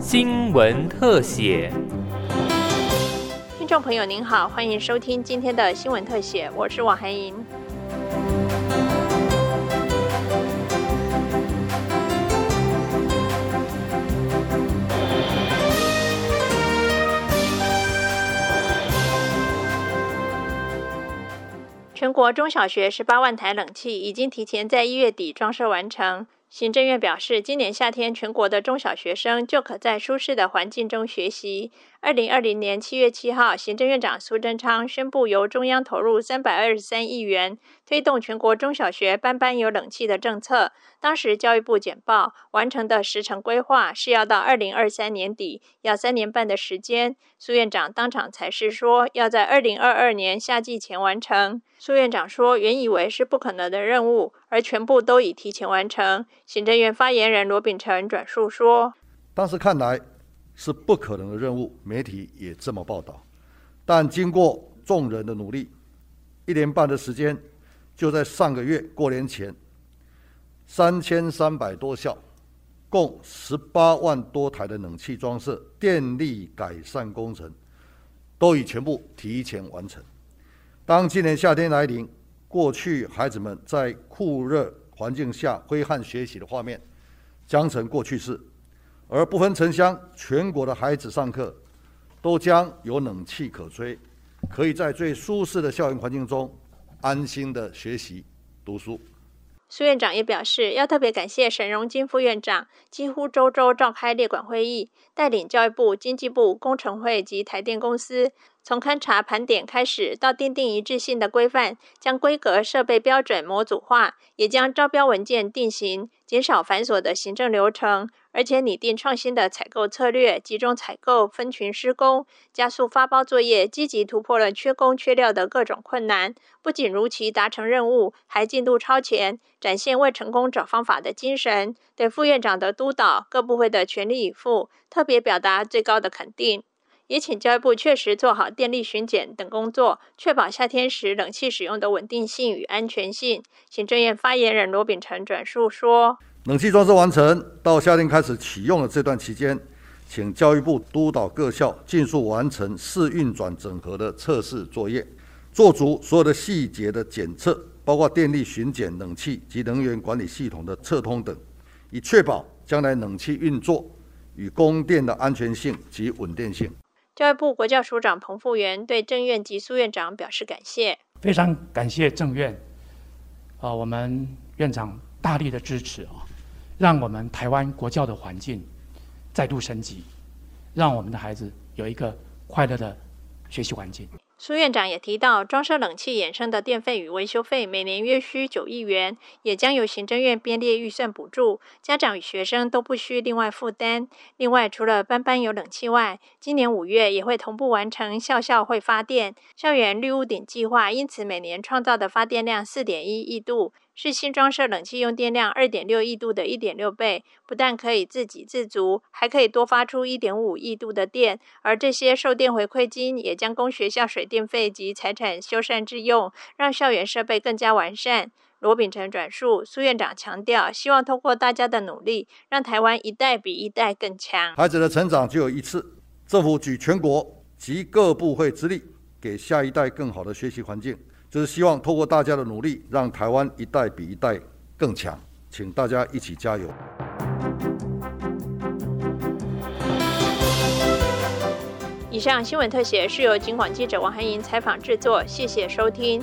新闻特写。听众朋友您好，欢迎收听今天的新闻特写，我是王涵莹。全国中小学十八万台冷气已经提前在一月底装设完成。行政院表示，今年夏天全国的中小学生就可在舒适的环境中学习。二零二零年七月七号，行政院长苏贞昌宣布，由中央投入三百二十三亿元，推动全国中小学班班有冷气的政策。当时教育部简报完成的时程规划是要到二零二三年底，要三年半的时间。苏院长当场才是说，要在二零二二年夏季前完成。苏院长说，原以为是不可能的任务，而全部都已提前完成。行政院发言人罗秉成转述说，当时看来。是不可能的任务，媒体也这么报道。但经过众人的努力，一年半的时间，就在上个月过年前，三千三百多校，共十八万多台的冷气装设、电力改善工程，都已全部提前完成。当今年夏天来临，过去孩子们在酷热环境下挥汗学习的画面，将成过去式。而不分城乡，全国的孩子上课都将有冷气可吹，可以在最舒适的校园环境中安心的学习读书。苏院长也表示，要特别感谢沈荣金副院长，几乎周周召开列管会议，带领教育部、经济部、工程会及台电公司，从勘查盘点开始，到奠定一致性的规范，将规格设备标准模组化，也将招标文件定型，减少繁琐的行政流程。而且拟定创新的采购策略，集中采购、分群施工，加速发包作业，积极突破了缺工缺料的各种困难。不仅如期达成任务，还进度超前，展现为成功找方法的精神。对副院长的督导，各部会的全力以赴，特别表达最高的肯定。也请教育部确实做好电力巡检等工作，确保夏天时冷气使用的稳定性与安全性。行政院发言人罗秉成转述说。冷气装置完成，到夏天开始启用的这段期间，请教育部督导各校尽速完成试运转整合的测试作业，做足所有的细节的检测，包括电力巡检、冷气及能源管理系统的测通等，以确保将来冷气运作与供电的安全性及稳定性。教育部国教署长彭富源对郑院及苏院长表示感谢，非常感谢郑院，啊，我们院长大力的支持啊。让我们台湾国教的环境再度升级，让我们的孩子有一个快乐的学习环境。苏院长也提到，装设冷气衍生的电费与维修费每年约需九亿元，也将由行政院编列预算补助，家长与学生都不需另外负担。另外，除了班班有冷气外，今年五月也会同步完成校校会发电、校园绿屋顶计划，因此每年创造的发电量四点一亿度。是新装设冷气用电量二点六亿度的一点六倍，不但可以自给自足，还可以多发出一点五亿度的电。而这些售电回馈金也将供学校水电费及财产修缮之用，让校园设备更加完善。罗秉成转述苏院长强调，希望通过大家的努力，让台湾一代比一代更强。孩子的成长只有一次，政府举全国及各部会之力，给下一代更好的学习环境。只是希望透过大家的努力，让台湾一代比一代更强，请大家一起加油。以上新闻特写是由警广记者王含莹采访制作，谢谢收听。